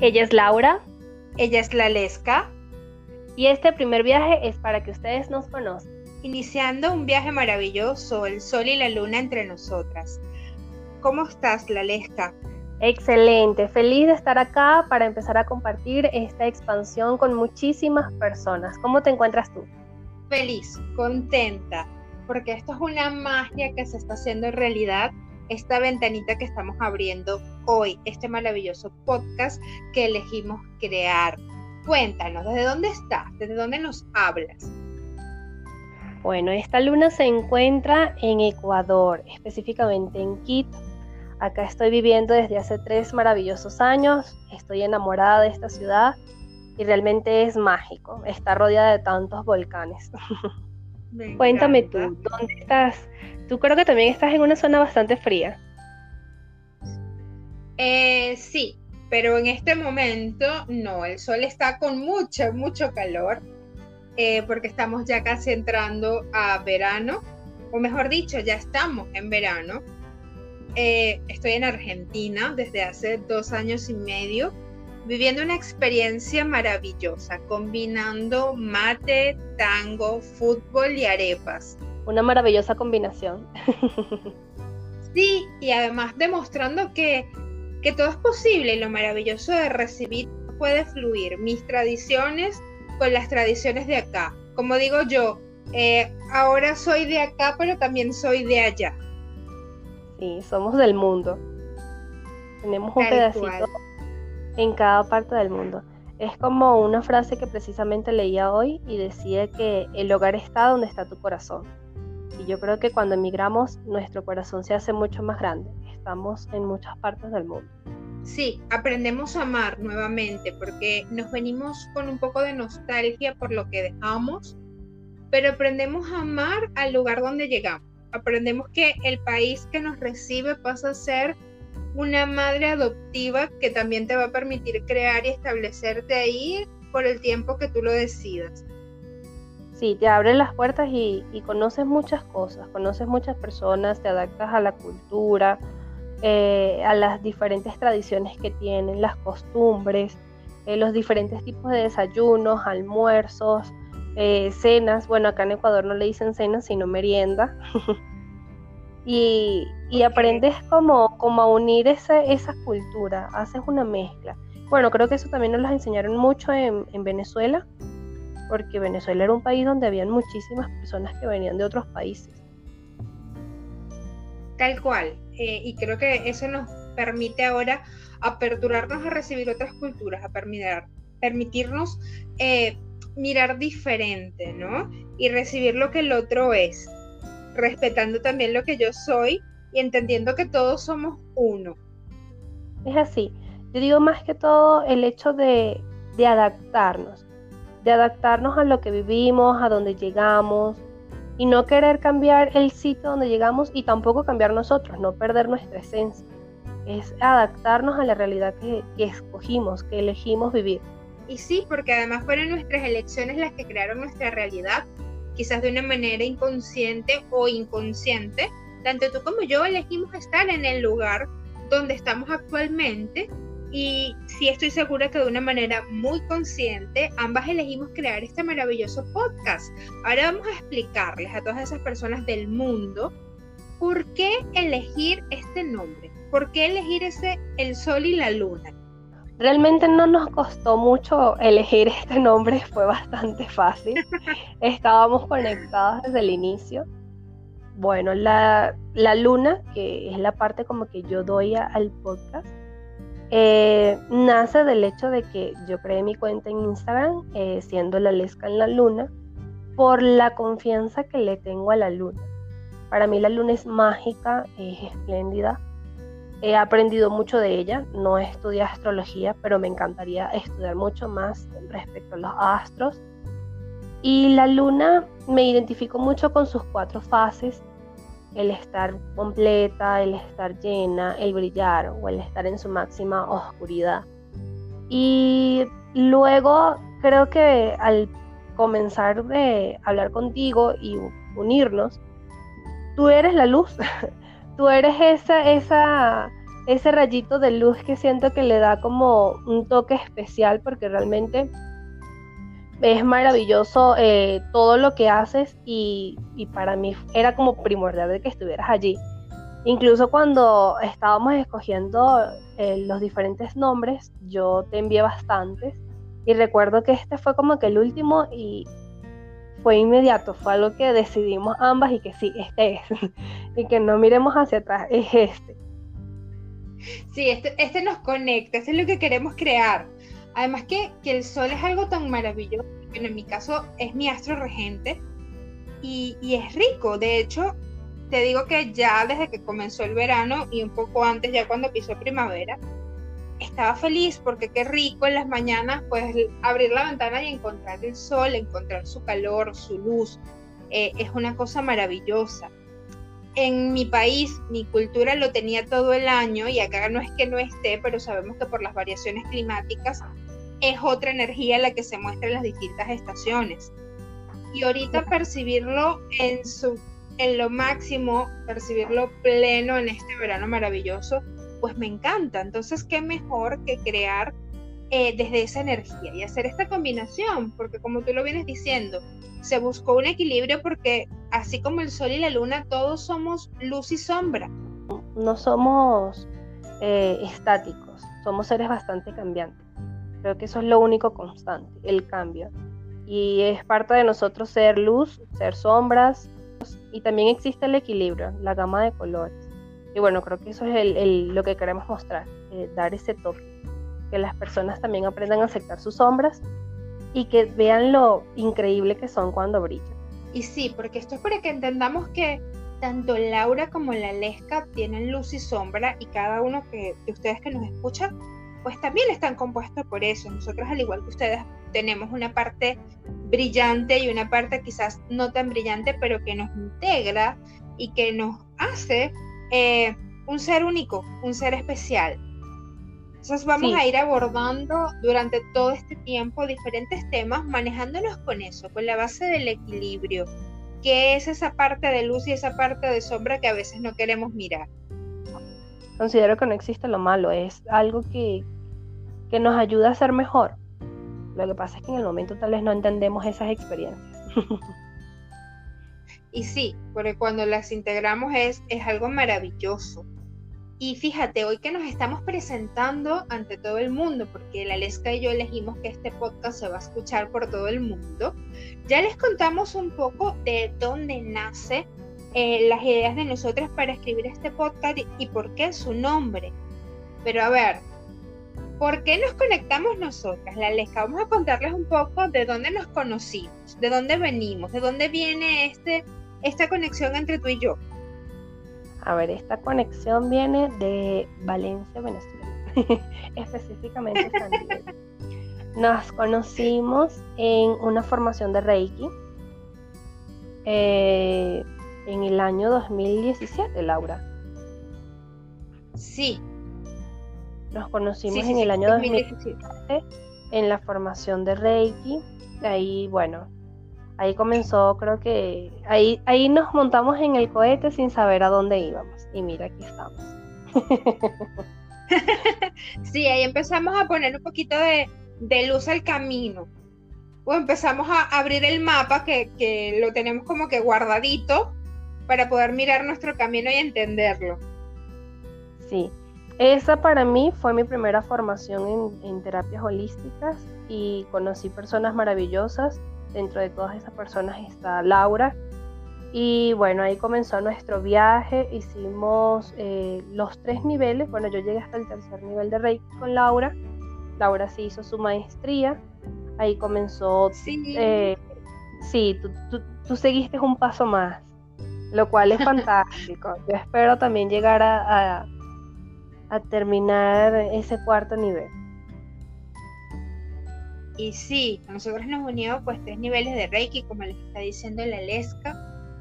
Ella es Laura. Ella es la Lesca. Y este primer viaje es para que ustedes nos conozcan. Iniciando un viaje maravilloso, el sol y la luna entre nosotras. ¿Cómo estás, la Lesca? Excelente, feliz de estar acá para empezar a compartir esta expansión con muchísimas personas. ¿Cómo te encuentras tú? Feliz, contenta, porque esto es una magia que se está haciendo realidad esta ventanita que estamos abriendo hoy, este maravilloso podcast que elegimos crear. Cuéntanos, ¿desde dónde estás? ¿Desde dónde nos hablas? Bueno, esta luna se encuentra en Ecuador, específicamente en Quito. Acá estoy viviendo desde hace tres maravillosos años, estoy enamorada de esta ciudad y realmente es mágico, está rodeada de tantos volcanes. Cuéntame tú, ¿dónde estás? Tú creo que también estás en una zona bastante fría. Eh, sí, pero en este momento no, el sol está con mucho, mucho calor, eh, porque estamos ya casi entrando a verano, o mejor dicho, ya estamos en verano. Eh, estoy en Argentina desde hace dos años y medio, viviendo una experiencia maravillosa, combinando mate, tango, fútbol y arepas una maravillosa combinación. sí, y además demostrando que, que todo es posible y lo maravilloso de recibir puede fluir mis tradiciones con las tradiciones de acá. Como digo yo, eh, ahora soy de acá, pero también soy de allá. Sí, somos del mundo. Tenemos un pedacito en cada parte del mundo. Es como una frase que precisamente leía hoy y decía que el hogar está donde está tu corazón. Y yo creo que cuando emigramos, nuestro corazón se hace mucho más grande. Estamos en muchas partes del mundo. Sí, aprendemos a amar nuevamente porque nos venimos con un poco de nostalgia por lo que dejamos, pero aprendemos a amar al lugar donde llegamos. Aprendemos que el país que nos recibe pasa a ser una madre adoptiva que también te va a permitir crear y establecerte ahí por el tiempo que tú lo decidas. Sí, te abren las puertas y, conoces muchas cosas, conoces muchas personas, te adaptas a la cultura, eh, a las diferentes tradiciones que tienen, las costumbres, eh, los diferentes tipos de desayunos, almuerzos, eh, cenas. Bueno, acá en Ecuador no le dicen cenas, sino merienda. y, aprendes como, como a unir ese, esa cultura, haces una mezcla. Bueno, creo que eso también nos lo enseñaron mucho en, en Venezuela porque Venezuela era un país donde habían muchísimas personas que venían de otros países. Tal cual, eh, y creo que eso nos permite ahora aperturarnos a recibir otras culturas, a permitirnos eh, mirar diferente, ¿no? Y recibir lo que el otro es, respetando también lo que yo soy y entendiendo que todos somos uno. Es así. Yo digo más que todo el hecho de, de adaptarnos de adaptarnos a lo que vivimos, a donde llegamos y no querer cambiar el sitio donde llegamos y tampoco cambiar nosotros, no perder nuestra esencia. Es adaptarnos a la realidad que, escogimos, que elegimos vivir. Y sí, porque además fueron nuestras elecciones las que crearon nuestra realidad, quizás de una manera inconsciente o inconsciente. Tanto tú como yo elegimos estar en el lugar donde estamos actualmente y sí estoy segura que de una manera muy consciente ambas elegimos crear este maravilloso podcast. Ahora vamos a explicarles a todas esas personas del mundo por qué elegir este nombre, por qué elegir ese El Sol y la Luna. Realmente no nos costó mucho elegir este nombre, fue bastante fácil. Estábamos conectados desde el inicio. Bueno, la, la luna, que es la parte como que yo doy al podcast, eh, nace del hecho de que yo creé mi cuenta en Instagram, eh, siendo la Lesca en la Luna, por la confianza que le tengo a la Luna. Para mí la Luna es mágica, es espléndida. He aprendido mucho de ella, no estudié astrología, pero me encantaría estudiar mucho más respecto a los astros. Y la luna me identifico mucho con sus cuatro fases, el estar completa, el estar llena, el brillar o el estar en su máxima oscuridad. Y luego creo que al comenzar de hablar contigo y unirnos, tú eres la luz, tú eres esa, esa, ese rayito de luz que siento que le da como un toque especial porque realmente es maravilloso eh, todo lo que haces y, para mí era como primordial de que estuvieras allí. Incluso cuando estábamos escogiendo eh, los diferentes nombres, yo te envié bastantes y recuerdo que este fue como que el último y fue inmediato, fue algo que decidimos ambas y que sí, este es, y que no miremos hacia atrás, es este. Sí, este, este nos conecta, este es lo que queremos crear. Además que, el sol es algo tan maravilloso, en mi caso es mi astro regente y, y es rico. De hecho, te digo que ya desde que comenzó el verano y un poco antes, ya cuando pisó primavera, estaba feliz porque qué rico en las mañanas pues abrir la ventana y encontrar el sol, encontrar su calor, su luz. Eh, es una cosa maravillosa. En mi país, mi cultura lo tenía todo el año y acá no es que no esté, pero sabemos que por las variaciones climáticas es otra energía la que se muestra en las distintas estaciones. Y ahorita percibirlo en, su, en lo máximo, percibirlo pleno en este verano maravilloso, pues me encanta. Entonces, ¿qué mejor que crear eh, desde esa energía y hacer esta combinación? Porque como tú lo vienes diciendo, se buscó un equilibrio porque así como el sol y la luna, todos somos luz y sombra. No somos eh, estáticos, somos seres bastante cambiantes. Creo que eso es lo único constante, el cambio. Y es parte de nosotros ser luz, ser sombras, y también existe el equilibrio, la gama de colores. Y bueno, creo que eso es lo que queremos mostrar, eh, dar ese toque, que las personas también aprendan a aceptar sus sombras y que vean lo increíble que son cuando brillan. Y sí, porque esto es para que entendamos que tanto Laura como la Lesca tienen luz y sombra y cada uno que, de ustedes que nos escuchan pues también están compuestos por eso. Nosotros, al igual que ustedes, tenemos una parte brillante y una parte quizás no tan brillante, pero que nos integra y que nos hace eh, un ser único, un ser especial. Entonces vamos a ir abordando durante todo este tiempo diferentes temas, manejándonos con eso, con la base del equilibrio, que es esa parte de luz y esa parte de sombra que a veces no queremos mirar. Considero que no existe lo malo, es algo que, que nos ayuda a ser mejor. Lo que pasa es que en el momento tal vez no entendemos esas experiencias. y sí, porque cuando las integramos es, es algo maravilloso. Y fíjate, hoy que nos estamos presentando ante todo el mundo, porque la Lesca y yo elegimos que este podcast se va a escuchar por todo el mundo, ya les contamos un poco de dónde nace eh, las ideas de nosotros para escribir este podcast y, por qué su nombre. Pero a ver, ¿por qué nos conectamos nosotras? La Lesca, vamos a contarles un poco de dónde nos conocimos, de dónde venimos, de dónde viene este, esta conexión entre tú y yo. A ver, esta conexión viene de Valencia, Venezuela, específicamente San Nos conocimos en una formación de Reiki. Eh, en el año 2017, Laura. Sí. Nos conocimos en el año 2017 en la formación de Reiki. Ahí, bueno, ahí comenzó, creo que ahí, ahí nos montamos en el cohete sin saber a dónde íbamos. Y mira, aquí estamos. sí, ahí empezamos a poner un poquito de, de luz al camino. O empezamos a abrir el mapa que, que, lo tenemos como que guardadito para poder mirar nuestro camino y entenderlo. Sí, esa para mí fue mi primera formación en, terapias holísticas y conocí personas maravillosas. Dentro de todas esas personas está Laura. Y bueno, ahí comenzó nuestro viaje. Hicimos eh, los tres niveles. Bueno, yo llegué hasta el tercer nivel de Reiki con Laura. Laura sí hizo su maestría. Ahí comenzó. Sí, eh, sí tú seguiste un paso más lo cual es fantástico. Yo espero también llegar a, a, terminar ese cuarto nivel. Y sí, nosotros nos unimos pues tres niveles de Reiki, como les está diciendo la Lesca.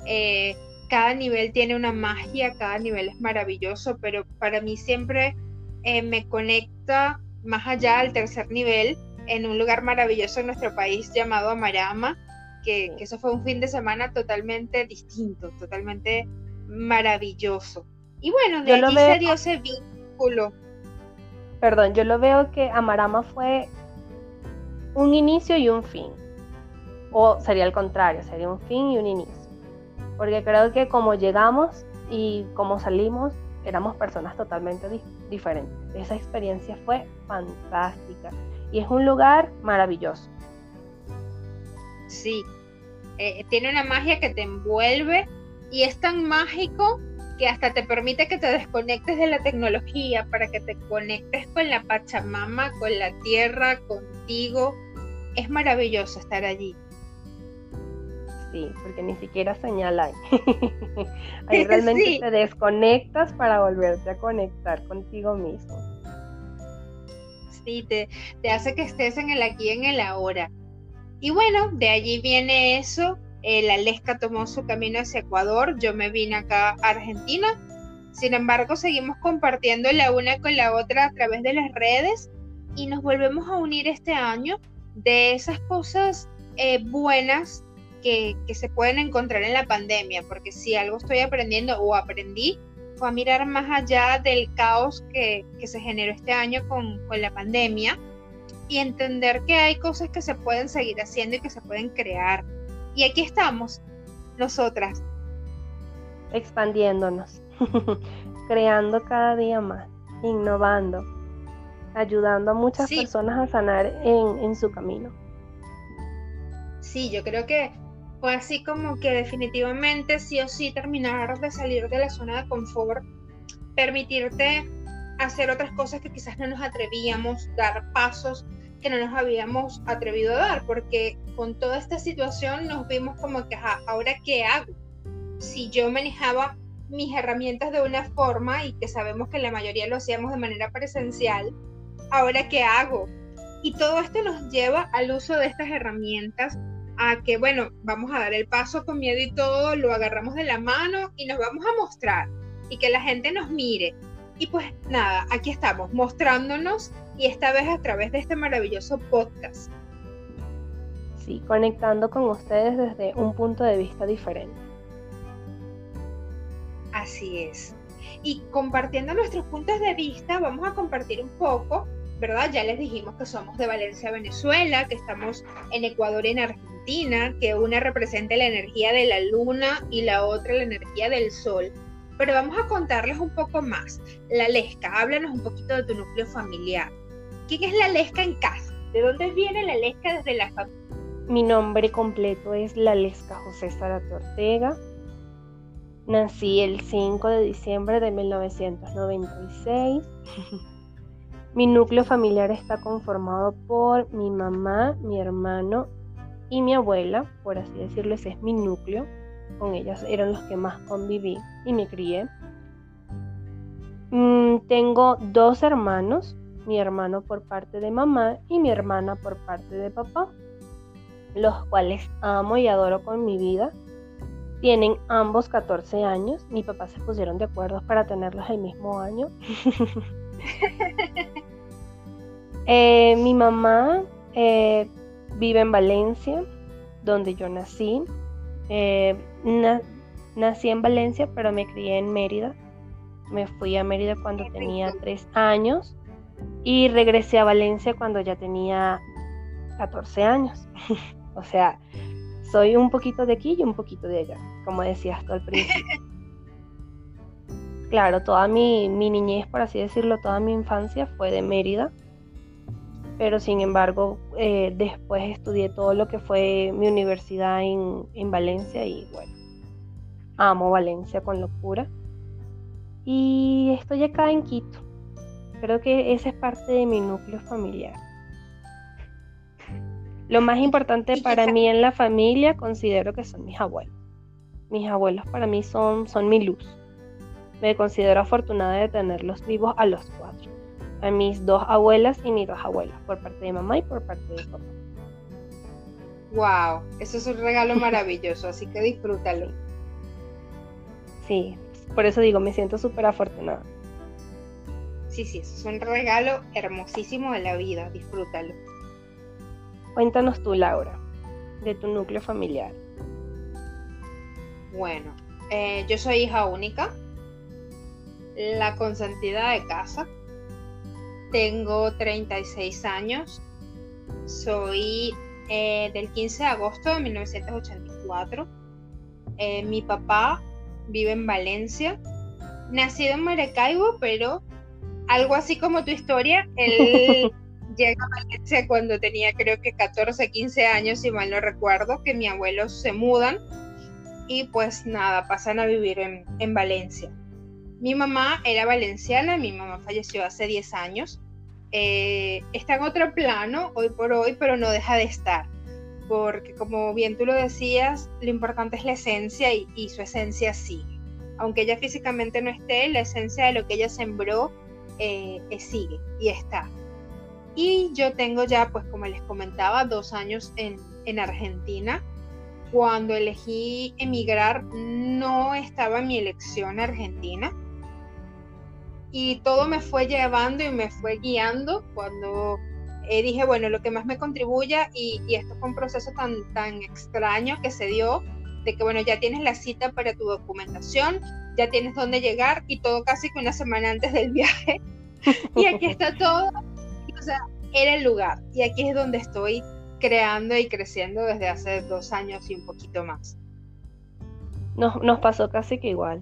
Eh, cada nivel tiene una magia, cada nivel es maravilloso, pero para mí siempre eh, me conecta más allá al tercer nivel, en un lugar maravilloso en nuestro país llamado Amarama, que, eso fue un fin de semana totalmente distinto, totalmente maravilloso. Y bueno, de ahí se dio círculo. Perdón, yo lo veo que Amarama fue un inicio y un fin. O sería el contrario, sería un fin y un inicio. Porque creo que como llegamos y como salimos, éramos personas totalmente diferentes. Esa experiencia fue fantástica y es un lugar maravilloso. Sí, eh, tiene una magia que te envuelve y es tan mágico que hasta te permite que te desconectes de la tecnología para que te conectes con la Pachamama, con la tierra, contigo. Es maravilloso estar allí. Sí, porque ni siquiera señala ahí. ahí realmente te desconectas para volverte a conectar contigo mismo. Sí, te, te hace que estés en el aquí, en el ahora. Y bueno, de allí viene eso. La Lesca tomó su camino hacia Ecuador, yo me vine acá a Argentina. Sin embargo, seguimos compartiendo la una con la otra a través de las redes y nos volvemos a unir este año de esas cosas eh, buenas que, se pueden encontrar en la pandemia, porque si algo estoy aprendiendo o aprendí fue a mirar más allá del caos que, se generó este año con la pandemia y entender que hay cosas que se pueden seguir haciendo y que se pueden crear. Y aquí estamos, nosotras. Expandiéndonos, creando cada día más, innovando, ayudando a muchas personas a sanar en, en su camino. Sí, yo creo que fue así como que definitivamente sí o sí terminar de salir de la zona de confort, permitirte hacer otras cosas que quizás no nos atrevíamos, dar pasos que no nos habíamos atrevido a dar, porque con toda esta situación nos vimos como que, ajá, ¿ahora qué hago? Si yo manejaba mis herramientas de una forma y que sabemos que la mayoría lo hacíamos de manera presencial, ¿ahora qué hago? Y todo esto nos lleva al uso de estas herramientas, a que, bueno, vamos a dar el paso con miedo y todo, lo agarramos de la mano y nos vamos a mostrar y que la gente nos mire. Y pues nada, aquí estamos mostrándonos y esta vez a través de este maravilloso podcast. Sí, conectando con ustedes desde un punto de vista diferente. Así es. Y compartiendo nuestros puntos de vista, vamos a compartir un poco, ¿verdad? Ya les dijimos que somos de Valencia, Venezuela, que estamos en Ecuador en Argentina, que una representa la energía de la luna y la otra la energía del sol. Pero vamos a contarles un poco más. La Lesca, háblanos un poquito de tu núcleo familiar. ¿Quién es la Lesca en casa? ¿De dónde viene la Lesca desde la familia? Mi nombre completo es la Lesca José Zarate Ortega. Nací el 5 de diciembre de 1996. mi núcleo familiar está conformado por mi mamá, mi hermano y mi abuela, por así decirlo, ese es mi núcleo con ellas eran los que más conviví y me crié. Mm, tengo dos hermanos, mi hermano por parte de mamá y mi hermana por parte de papá, los cuales amo y adoro con mi vida. Tienen ambos 14 años, mi papá se pusieron de acuerdo para tenerlos el mismo año. Eh, mi mamá eh, vive en Valencia, donde yo nací. Eh, nací en Valencia, pero me crié en Mérida. Me fui a Mérida cuando tenía tres años y regresé a Valencia cuando ya tenía 14 años. o sea, soy un poquito de aquí y un poquito de allá, como decías tú al principio. claro, toda mi, mi niñez, por así decirlo, toda mi infancia fue de Mérida pero sin embargo eh, después estudié todo lo que fue mi universidad en, en, Valencia y bueno, amo Valencia con locura. Y estoy acá en Quito. Creo que esa es parte de mi núcleo familiar. Lo más importante para mí en la familia considero que son mis abuelos. Mis abuelos para mí son, son mi luz. Me considero afortunada de tenerlos vivos a los cuatro a mis dos abuelas y mis dos abuelos, por parte de mamá y por parte de papá. Wow, eso es un regalo maravilloso, así que disfrútalo. Sí, por eso digo, me siento súper afortunada. Sí, sí, es un regalo hermosísimo de la vida, disfrútalo. Cuéntanos tú, Laura, de tu núcleo familiar. Bueno, eh, yo soy hija única, la consentida de casa. Tengo 36 años. Soy eh, del 15 de agosto de 1984. Eh, mi papá vive en Valencia. Nacido en Maracaibo, pero algo así como tu historia, él llega a Valencia cuando tenía creo que 14, 15 años, si mal no recuerdo, que mi abuelo se mudan y pues nada, pasan a vivir en, Valencia. Mi mamá era valenciana, mi mamá falleció hace 10 años. Eh, está en otro plano hoy por hoy, pero no deja de estar. Porque como bien tú lo decías, lo importante es la esencia y, su esencia sigue. Aunque ella físicamente no esté, la esencia de lo que ella sembró eh, sigue y está. Y yo tengo ya, pues como les comentaba, dos años en, en Argentina cuando elegí emigrar no estaba mi elección argentina y todo me fue llevando y me fue guiando cuando eh, dije, bueno, lo que más me contribuya y, esto fue un proceso tan, tan extraño que se dio de que, bueno, ya tienes la cita para tu documentación, ya tienes dónde llegar y todo casi que una semana antes del viaje. y aquí está todo. O sea, era el lugar y aquí es donde estoy creando y creciendo desde hace dos años y un poquito más. Nos, nos pasó casi que igual.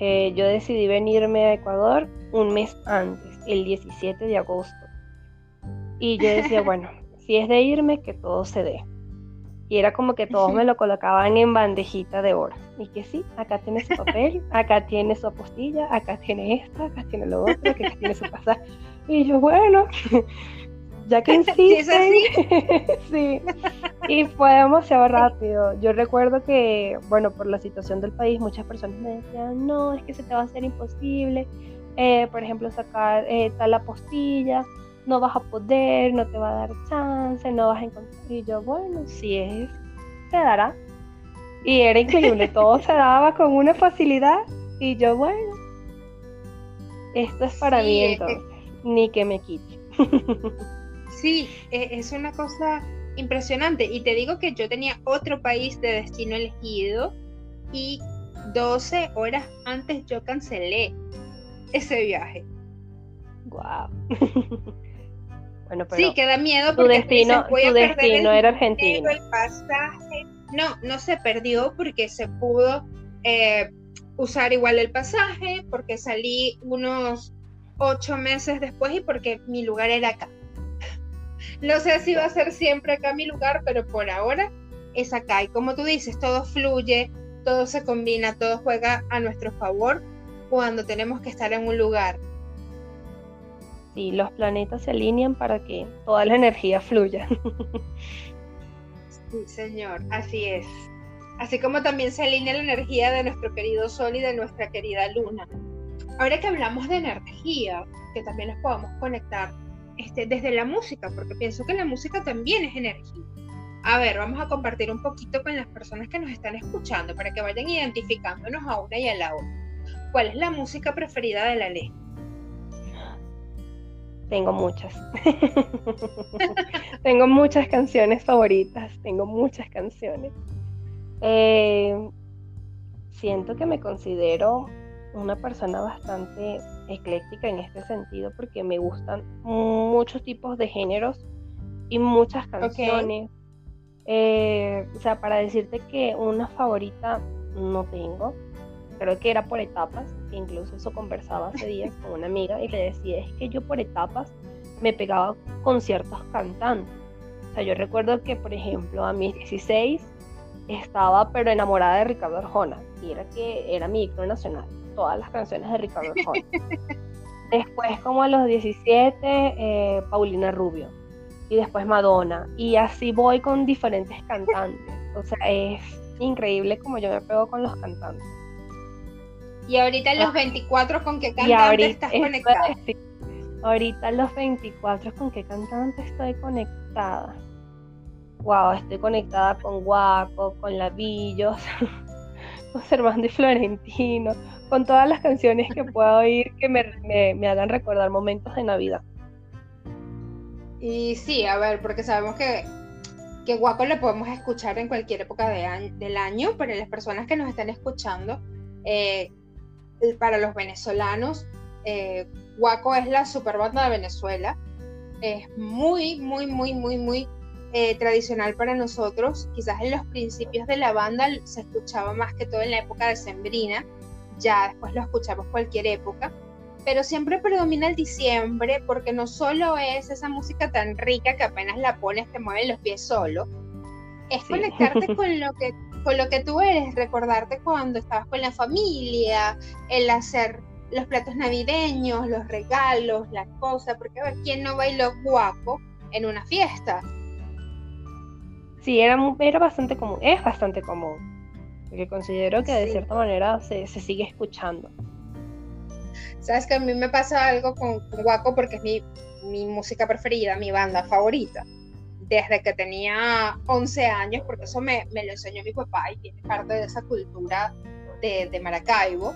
Eh, yo decidí venirme a Ecuador un mes antes, el 17 de agosto. Y yo decía, bueno, si es de irme, que todo se dé. Y era como que todos me lo colocaban en bandejita de oro. Y que sí, acá tiene su papel, acá tiene su apostilla, acá tiene esta, acá tiene lo otro, acá tiene su pasaje. Y yo, bueno, ya que insisten, sí, y fue demasiado rápido. Yo recuerdo que, bueno, por la situación del país, muchas personas me decían, no, es que se te va a hacer imposible, eh, por ejemplo, sacar eh, tal apostilla, no vas a poder, no te va a dar chance, no vas a encontrar. Y yo, bueno, si es, se dará. Y era increíble, todo se daba con una facilidad. Y yo, bueno, esto es para mí entonces, ni que me quite. Sí, e, es una cosa impresionante. Y te digo que yo tenía otro país de destino elegido y 12 horas antes yo cancelé ese viaje. Wow. bueno, pero sí, queda miedo porque tu destino, tu destino era Argentina. El pasaje. No, no se perdió porque se pudo eh, usar igual el pasaje, porque salí unos ocho meses después y porque mi lugar era acá. No sé si va a ser siempre acá mi lugar, pero por ahora es acá. Y como tú dices, todo fluye, todo se combina, todo juega a nuestro favor cuando tenemos que estar en un lugar. Sí, los planetas se alinean para que toda la energía fluya. sí, señor, así es. Así como también se alinea la energía de nuestro querido Sol y de nuestra querida Luna. Ahora que hablamos de energía, que también nos podemos conectar este, desde la música, porque pienso que la música también es energía. A ver, vamos a compartir un poquito con las personas que nos están escuchando para que vayan identificándonos a una y a la otra. ¿Cuál es la música preferida de la ley? Tengo muchas. tengo muchas canciones favoritas. Tengo muchas canciones. Eh, siento que me considero una persona bastante ecléctica en este sentido porque me gustan muchos tipos de géneros y muchas canciones. Eh, o sea, para decirte que una favorita no tengo, creo que era por etapas, incluso eso conversaba hace días con una amiga y le decía, es que yo por etapas me pegaba con ciertos cantantes. O sea, yo recuerdo que, por ejemplo, a mis 16 estaba pero enamorada de Ricardo Arjona y era que era mi ícono nacional todas las canciones de Ricardo Arjona. después, como a los 17, eh, Paulina Rubio. Y después Madonna. Y así voy con diferentes cantantes. O sea, es increíble como yo me pego con los cantantes. Y ahorita los 24 ah. con qué cantante estás conectada. ahorita los 24 con qué cantante estoy conectada. Wow, estoy conectada con Guaco, con Lavillos, con Servando y Florentino, con todas las canciones que pueda oír que me, hagan recordar momentos de Navidad. Y sí, a ver, porque sabemos que, que Guaco lo podemos escuchar en cualquier época del año, pero las personas que nos están escuchando, eh, para los venezolanos, eh, Guaco es la super banda de Venezuela. Es muy, muy, muy, muy, muy eh, tradicional para nosotros. Quizás en los principios de la banda se escuchaba más que todo en la época de Sembrina. Ya después lo escuchamos cualquier época. Pero siempre predomina el diciembre porque no solo es esa música tan rica que apenas la pones te mueven los pies solo. Es conectarte con lo que con lo que tú eres, recordarte cuando estabas con la familia, el hacer los platos navideños, los regalos, las cosas, porque a ver, ¿quién no bailó guapo en una fiesta? Sí, era, era bastante común, es bastante común, porque considero que de cierta manera se, sigue escuchando. Sabes que a mí me pasa algo con, Guaco porque es mi, mi música preferida, mi banda favorita desde que tenía 11 años, porque eso me, me, lo enseñó mi papá y tiene parte de esa cultura de, de, Maracaibo.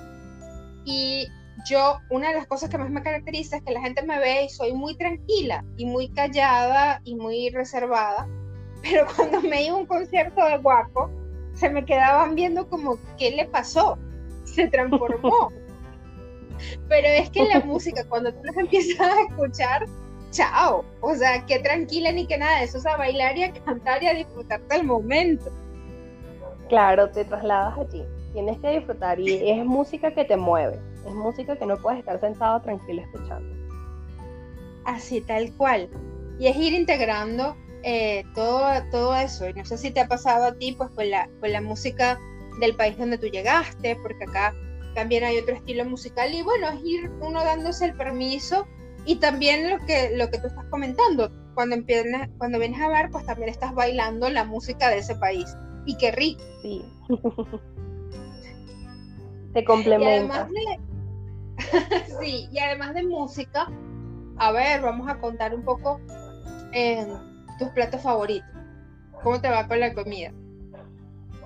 Y yo, una de las cosas que más me caracteriza es que la gente me ve y soy muy tranquila y muy callada y muy reservada, pero cuando me iba a un concierto de guapo, se me quedaban viendo como, ¿qué le pasó? Se transformó. pero es que la música, cuando tú la empiezas a escuchar, chao. O sea, qué tranquila ni que nada, eso es a bailar y a cantar y a disfrutar del momento. Claro, te trasladas allí. Tienes que disfrutar y es música que te mueve, es música que no puedes estar sentado tranquilo escuchando. Así, tal cual. Y es ir integrando eh, todo, todo eso. Y no sé si te ha pasado a ti, pues con la, con la música del país donde tú llegaste, porque acá también hay otro estilo musical. Y bueno, es ir uno dándose el permiso y también lo que, lo que tú estás comentando, cuando, empiezas, cuando vienes a ver, pues también estás bailando la música de ese país. Y qué rico. Sí. Se complementa. sí, y además de música, a ver, vamos a contar un poco eh, tus platos favoritos. ¿Cómo te va con la comida?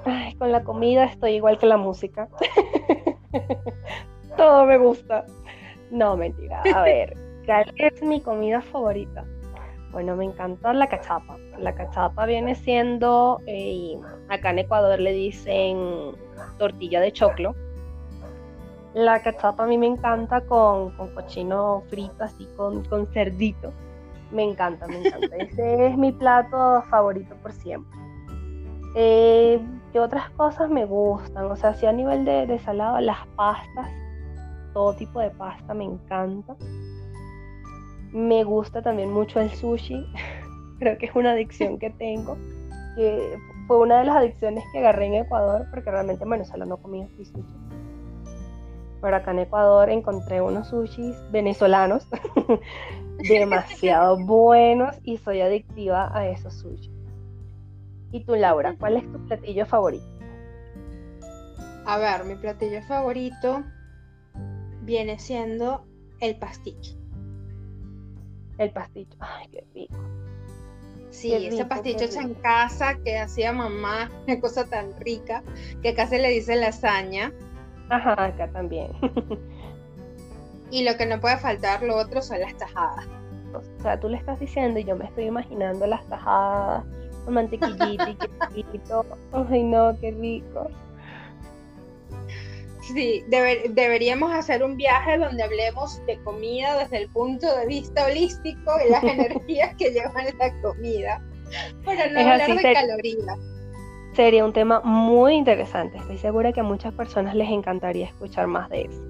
Ay, con la comida estoy igual que la música. Todo me gusta. No, mentira. A ver, ¿Cuál es mi comida favorita? Bueno, me encanta la cachapa. La cachapa viene siendo, eh, acá en Ecuador le dicen tortilla de choclo. La cachapa a mí me encanta con, cochino frito, así con, con cerdito. Me encanta, me encanta. Ese es mi plato favorito por siempre. Eh, ¿Qué otras cosas me gustan? O sea, si a nivel de, de salado, las pastas, todo tipo de pasta me encanta. Me gusta también mucho el sushi. Creo que es una adicción que tengo. Que fue una de las adicciones que agarré en Ecuador, porque realmente en Venezuela no comía sushi. Pero acá en Ecuador encontré unos sushis venezolanos demasiado buenos y soy adictiva a esos sushis. ¿Y tú, Laura, cuál es tu platillo favorito? A ver, mi platillo favorito viene siendo el pasticho el pasticho. Ay, qué rico. Sí, ese pasticho hecho en casa que hacía mamá, una cosa tan rica, que acá se le dice lasaña. Ajá, acá también. y lo que no puede faltar, lo otro son las tajadas. O sea, tú le estás diciendo y yo me estoy imaginando las tajadas con mantequillita y quesito. Ay, no, qué rico. Sí, deberíamos hacer un viaje donde hablemos de comida desde el punto de vista holístico y las energías que llevan la comida, para no hablar de calorías. Sería un tema muy interesante. Estoy segura que a muchas personas les encantaría escuchar más de eso.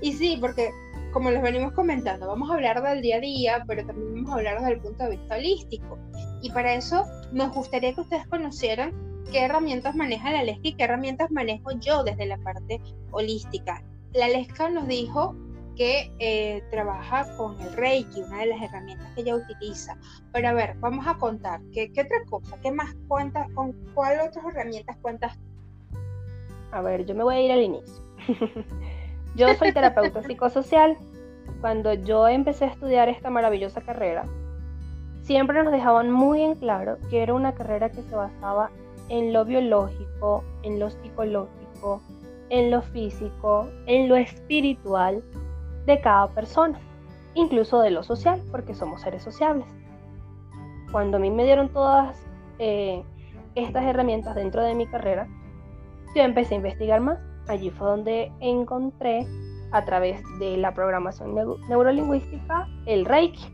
Y sí, porque como les venimos comentando, vamos a hablar del día a día, pero también vamos a hablar desde el punto de vista holístico. Y para eso nos gustaría que ustedes conocieran qué herramientas maneja la Lesca y qué herramientas manejo yo desde la parte holística. La Lesca nos dijo que eh, trabaja con el Reiki, una de las herramientas que ella utiliza. Pero a ver, vamos a contar, ¿qué, qué otra cosa? ¿Qué más cuentas? ¿Con cuál otras herramientas cuentas? A ver, yo me voy a ir al inicio. yo soy terapeuta psicosocial. Cuando yo empecé a estudiar esta maravillosa carrera, siempre nos dejaban muy en claro que era una carrera que se basaba en lo biológico, en lo psicológico, en lo físico, en lo espiritual de cada persona, incluso de lo social, porque somos seres sociables. Cuando a mí me dieron todas eh, estas herramientas dentro de mi carrera, yo empecé a investigar más allí fue donde encontré a través de la programación neurolingüística el Reiki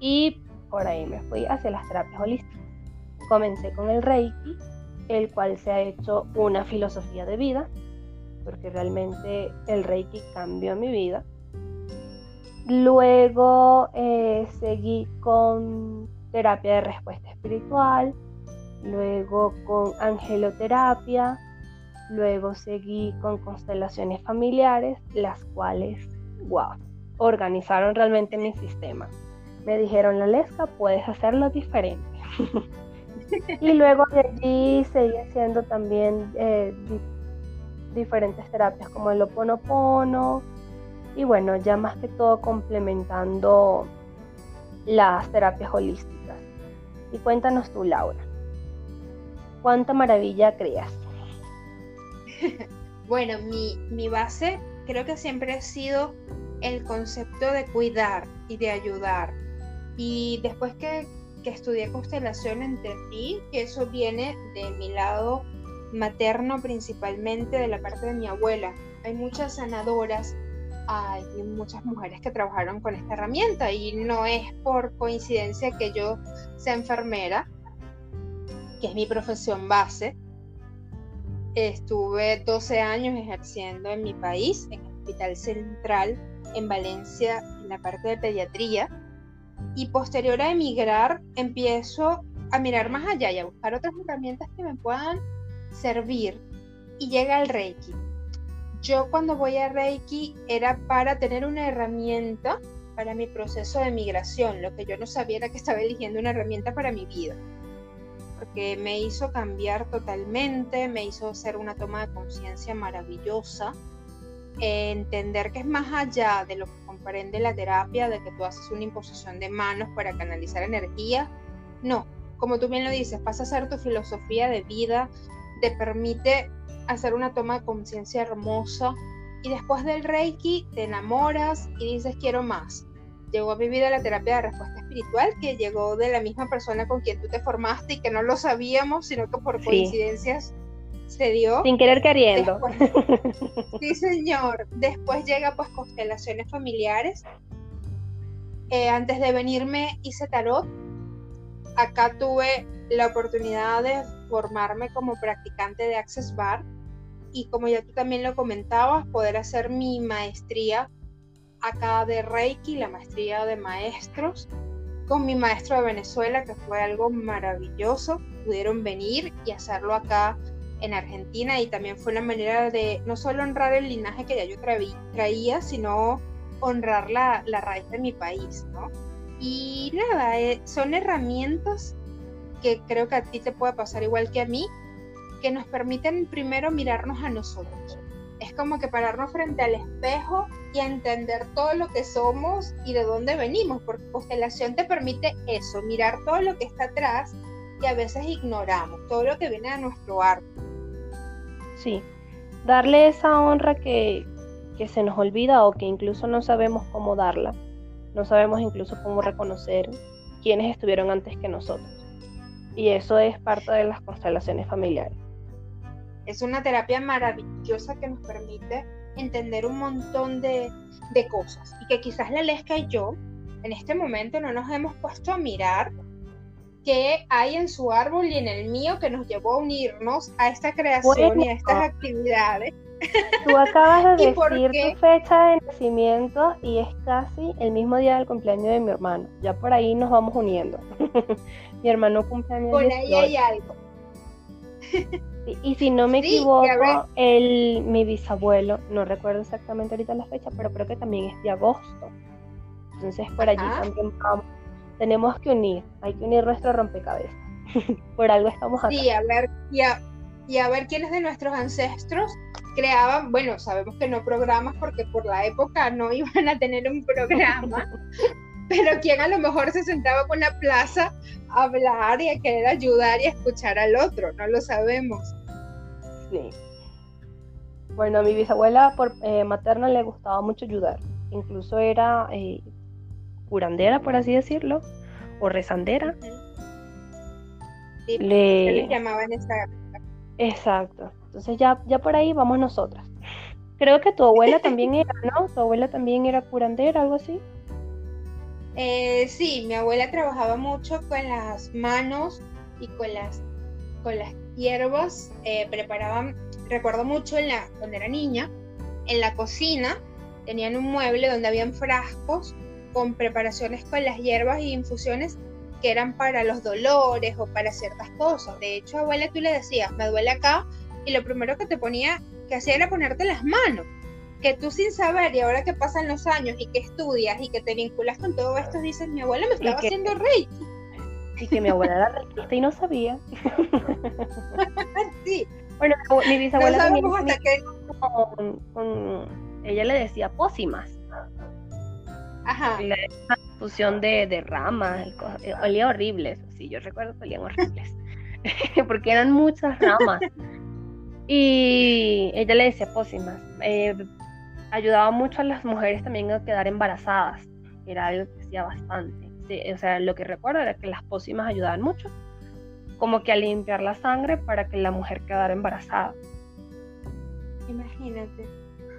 y por ahí me fui hacia las terapias holísticas. Comencé con el Reiki, el cual se ha hecho una filosofía de vida, porque realmente el Reiki cambió mi vida. Luego eh, seguí con terapia de respuesta espiritual, luego con angeloterapia, luego seguí con constelaciones familiares, las cuales, wow, organizaron realmente mi sistema. Me dijeron, la Lesca, puedes hacerlo diferente. y luego de allí seguí haciendo también eh, diferentes terapias como el oponopono y bueno, ya más que todo complementando las terapias holísticas. Y cuéntanos tú, Laura, ¿cuánta maravilla creas? bueno, mi, mi base creo que siempre ha sido el concepto de cuidar y de ayudar. Y después que, estudié constelación entendí que eso viene de mi lado materno principalmente, de la parte de mi abuela. Hay muchas sanadoras, hay muchas mujeres que trabajaron con esta herramienta y no es por coincidencia que yo sea enfermera, que es mi profesión base. Estuve 12 años ejerciendo en mi país, en el Hospital Central, en Valencia, en la parte de pediatría. Y posterior a emigrar, empiezo a mirar más allá y a buscar otras herramientas que me puedan servir. Y llega el Reiki. Yo cuando voy a Reiki era para tener una herramienta para mi proceso de migración. Lo que yo no sabía era que estaba eligiendo una herramienta para mi vida. Porque me hizo cambiar totalmente, me hizo hacer una toma de conciencia maravillosa, entender que es más allá de lo que comprende la terapia, de que tú haces una imposición de manos para canalizar energía. No, como tú bien lo dices, pasa a ser tu filosofía de vida, te permite hacer una toma de conciencia hermosa y después del Reiki te enamoras y dices quiero más. Llegó a mi vida la terapia de respuesta espiritual que llegó de la misma persona con quien tú te formaste y que no lo sabíamos, sino que por coincidencias se dio. Sin querer queriendo. sí, señor. Después llega pues constelaciones familiares. Eh, antes de venirme hice tarot. Acá tuve la oportunidad de formarme como practicante de Access Bar y como ya tú también lo comentabas, poder hacer mi maestría acá de Reiki, la maestría de maestros, con mi maestro de Venezuela, que fue algo maravilloso. Pudieron venir y hacerlo acá en Argentina y también fue una manera de no solo honrar el linaje que ya yo traía, sino honrar la, la raíz de mi país, ¿no? Y nada, eh, son herramientas que creo que a ti te puede pasar igual que a mí, que nos permiten primero mirarnos a nosotros. Es como que pararnos frente al espejo y entender todo lo que somos y de dónde venimos, porque constelación te permite eso, mirar todo lo que está atrás y a veces ignoramos, todo lo que viene a nuestro arco. Sí, darle esa honra que, que se nos olvida o que incluso no sabemos cómo darla, no sabemos incluso cómo reconocer quienes estuvieron antes que nosotros. Y eso es parte de las constelaciones familiares. Es una terapia maravillosa que nos permite entender un montón de, cosas y que quizás la Lesca y yo en este momento no nos hemos puesto a mirar qué hay en su árbol y en el mío que nos llevó a unirnos a esta creación y a estas actividades. Tú acabas de decir tu fecha de nacimiento y es casi el mismo día del cumpleaños de mi hermano. Ya por ahí nos vamos uniendo. mi hermano cumpleaños. Por ahí hay algo. y si no me equivoco, el, mi bisabuelo, no recuerdo exactamente ahorita la fecha, pero creo que también es de agosto. Entonces por allí también vamos. Tenemos que unir, hay que unir nuestro rompecabezas. por algo estamos aquí. Sí, a ver, y a, y a ver quiénes de nuestros ancestros creaban, bueno, sabemos que no programas porque por la época no iban a tener un programa, pero quién a lo mejor se sentaba con la plaza a hablar y a querer ayudar y a escuchar al otro, no lo sabemos. Sí. Bueno, a mi bisabuela por, eh, materna le gustaba mucho ayudar, incluso era eh, curandera, por así decirlo, o rezandera. le... llamaban esta Exacto. Entonces ya, ya por ahí vamos nosotras. Creo que tu abuela también era, ¿no? Tu abuela también era curandera, algo así. Eh, sí, mi abuela trabajaba mucho con las manos y con las, con las hierbas. Eh, preparaban, recuerdo mucho en la, cuando era niña, en la cocina tenían un mueble donde habían frascos con preparaciones con las hierbas y infusiones que eran para los dolores o para ciertas cosas. De hecho, abuela, tú le decías, me duele acá, y lo primero que te ponía, que hacía era ponerte las manos. Que tú sin saber, y ahora que pasan los años y que estudias y que te vinculas con todo esto, dices, mi abuela me estaba haciendo reiki. Y que mi abuela era reiki y no sabía. sí. Bueno, mi bisabuela también con, ella le decía pócimas. Ajá. La fusión de, de ramas, eh, olía horribles, sí, yo recuerdo que olían horribles, porque eran muchas ramas. Y ella le decía pócimas. Eh, ayudaba mucho a las mujeres también a quedar embarazadas, era algo que hacía bastante. o sea, lo que recuerdo era que las pócimas ayudaban mucho, como que a limpiar la sangre para que la mujer quedara embarazada. Imagínate.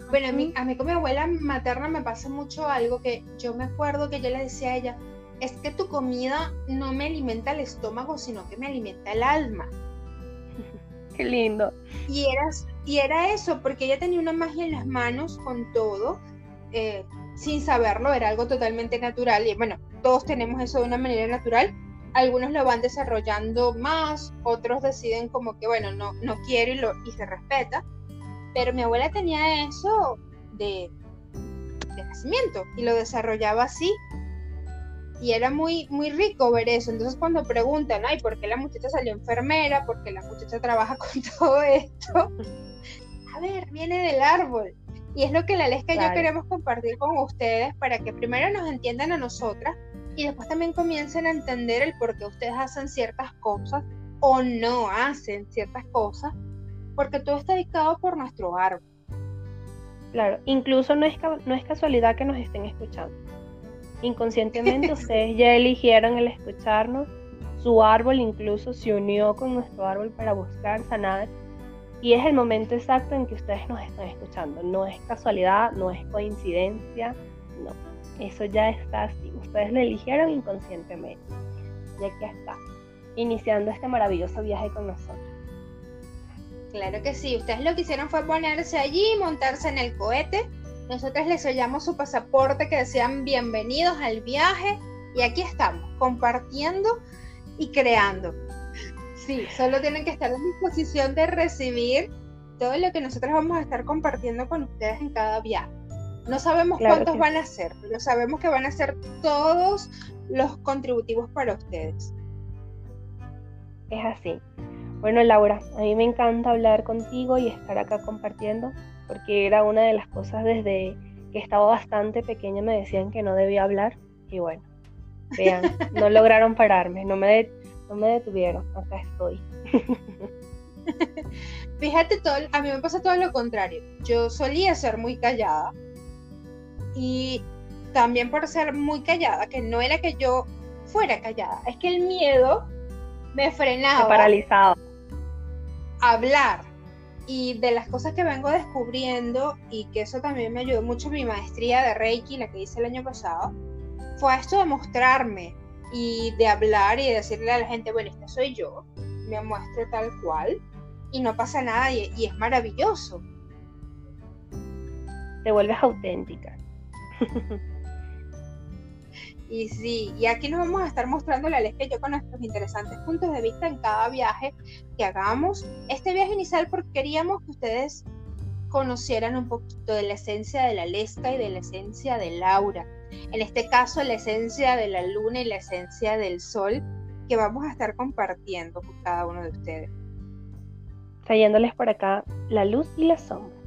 Bueno, a mí, a mí con mi abuela materna me pasa mucho algo que yo me acuerdo que yo le decía a ella, es que tu comida no me alimenta el estómago, sino que me alimenta el alma. Qué lindo. Y era, y era eso, porque ella tenía una magia en las manos con todo, eh, sin saberlo, era algo totalmente natural. Y bueno, todos tenemos eso de una manera natural. Algunos lo van desarrollando más, otros deciden como que, bueno, no, no quiero y, lo, y se respeta pero mi abuela tenía eso de, nacimiento y lo desarrollaba así. Y era muy, muy rico ver eso. Entonces cuando preguntan, ay, ¿por qué la muchacha salió enfermera? ¿Por qué la muchacha trabaja con todo esto? A ver, viene del árbol. Y es lo que la Lesca y yo queremos compartir con ustedes para que primero nos entiendan a nosotras y después también comiencen a entender el por qué ustedes hacen ciertas cosas o no hacen ciertas cosas porque todo está dictado por nuestro árbol. Claro, incluso no es, no es casualidad que nos estén escuchando. Inconscientemente ustedes ya eligieron el escucharnos, su árbol incluso se unió con nuestro árbol para buscar sanar y es el momento exacto en que ustedes nos están escuchando. No es casualidad, no es coincidencia, no. Eso ya está así. Ustedes lo eligieron inconscientemente. Y aquí está, iniciando este maravilloso viaje con nosotros. Claro que sí, ustedes lo que hicieron fue ponerse allí, montarse en el cohete. Nosotros les sellamos su pasaporte que decían bienvenidos al viaje y aquí estamos, compartiendo y creando. Sí, solo tienen que estar en disposición de recibir todo lo que nosotros vamos a estar compartiendo con ustedes en cada viaje. No sabemos cuántos van a ser, pero sabemos que van a ser todos los contributivos para ustedes. Es así. Bueno, Laura, a mí me encanta hablar contigo y estar acá compartiendo, porque era una de las cosas desde que estaba bastante pequeña me decían que no debía hablar y bueno, vean, no lograron pararme, no me, no me detuvieron, acá estoy. Fíjate, todo, a mí me pasa todo lo contrario. Yo solía ser muy callada y también por ser muy callada, que no era que yo fuera callada, es que el miedo me frenaba. Me paralizaba hablar y de las cosas que vengo descubriendo y que eso también me ayudó mucho mi maestría de Reiki, la que hice el año pasado, fue esto de mostrarme y de hablar y de decirle a la gente, bueno, esta soy yo, me muestro tal cual y no pasa nada y, y es maravilloso. Te vuelves auténtica. Y sí, y aquí nos vamos a estar mostrando la que yo con nuestros interesantes puntos de vista en cada viaje que hagamos. Este viaje inicial porque queríamos que ustedes conocieran un poquito de la esencia de la Lesca y de la esencia de Laura. En este caso, la esencia de la luna y la esencia del sol que vamos a estar compartiendo con cada uno de ustedes. Trayéndoles por acá la luz y la sombra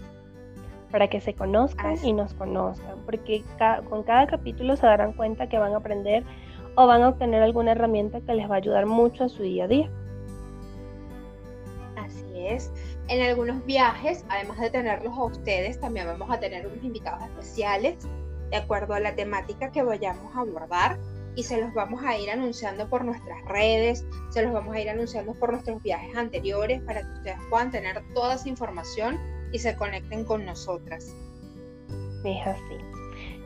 para que se conozcan y nos conozcan, porque con cada capítulo se darán cuenta que van a aprender o van a obtener alguna herramienta que les va a ayudar mucho a su día a día. Así es. En algunos viajes, además de tenerlos a ustedes, también vamos a tener unos invitados especiales de acuerdo a la temática que vayamos a abordar y se los vamos a ir anunciando por nuestras redes, se los vamos a ir anunciando por nuestros viajes anteriores para que ustedes puedan tener toda esa información y se conecten con nosotras. Es así.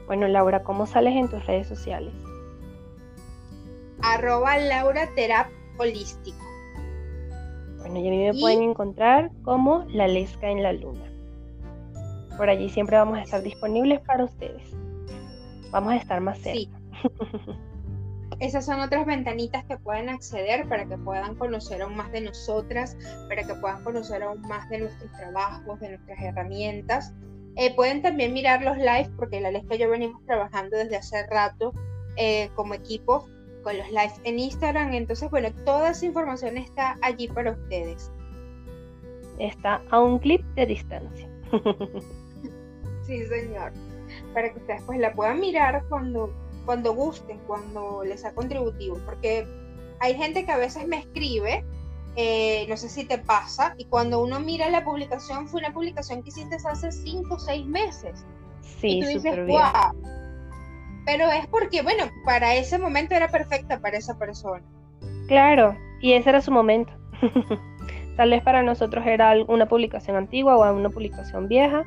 Bueno, Laura, ¿cómo sales en tus redes sociales? Arroba Laura Terap Holístico. Bueno, y a mí me pueden encontrar como La Lesca en la Luna. Por allí siempre vamos a estar disponibles para ustedes. Vamos a estar más cerca. Esas son otras ventanitas que pueden acceder para que puedan conocer aún más de nosotras, para que puedan conocer aún más de nuestros trabajos, de nuestras herramientas. Eh, pueden también mirar los lives, porque la Lesca y yo venimos trabajando desde hace rato eh, como equipo con los lives en Instagram. Entonces, bueno, toda esa información está allí para ustedes. Está a un clip de distancia. sí, señor. Para que ustedes pues la puedan mirar cuando, cuando gusten, cuando les sea contributivo. Porque hay gente que a veces me escribe, eh, no sé si te pasa, y cuando uno mira la publicación, fue una publicación que hiciste hace 5 o 6 meses. Sí, y tú dices, bien pero es porque, bueno, para ese momento era perfecta para esa persona. Claro, y ese era su momento. Tal vez para nosotros era una publicación antigua o una publicación vieja,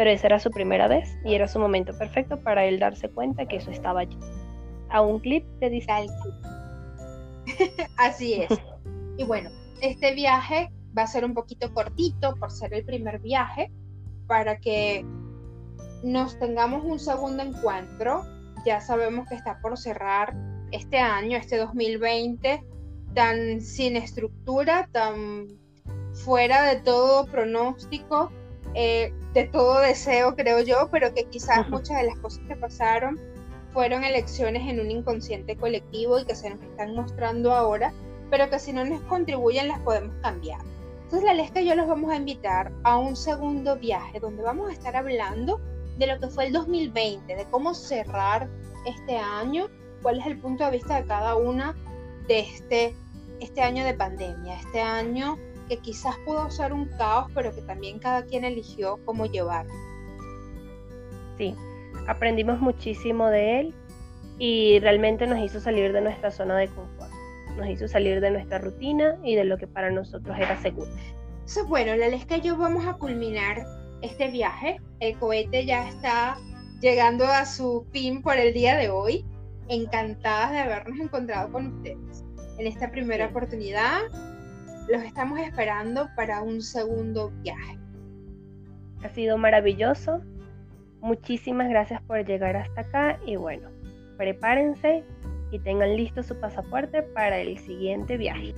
pero esa era su primera vez y era su momento perfecto para él darse cuenta que eso estaba allí. A un clip de distancia. Así es. y bueno, este viaje va a ser un poquito cortito por ser el primer viaje, para que nos tengamos un segundo encuentro ya sabemos que está por cerrar este año, este 2020, tan sin estructura, tan fuera de todo pronóstico, eh, de todo deseo, creo yo, pero que quizás muchas de las cosas que pasaron fueron elecciones en un inconsciente colectivo y que se nos están mostrando ahora, pero que si no nos contribuyen las podemos cambiar. Entonces la Lesca y yo los vamos a invitar a un segundo viaje donde vamos a estar hablando de lo que fue el 2020, de cómo cerrar este año, cuál es el punto de vista de cada una de este, este año de pandemia, este año que quizás pudo ser un caos, pero que también cada quien eligió cómo llevarlo. Sí, aprendimos muchísimo de él y realmente nos hizo salir de nuestra zona de confort, nos hizo salir de nuestra rutina y de lo que para nosotros era seguro. Eso bueno, la Lesca y yo vamos a culminar este viaje. El cohete ya está llegando a su fin por el día de hoy. Encantadas de habernos encontrado con ustedes. En esta primera oportunidad los estamos esperando para un segundo viaje. Ha sido maravilloso. Muchísimas gracias por llegar hasta acá y bueno, prepárense y tengan listo su pasaporte para el siguiente viaje.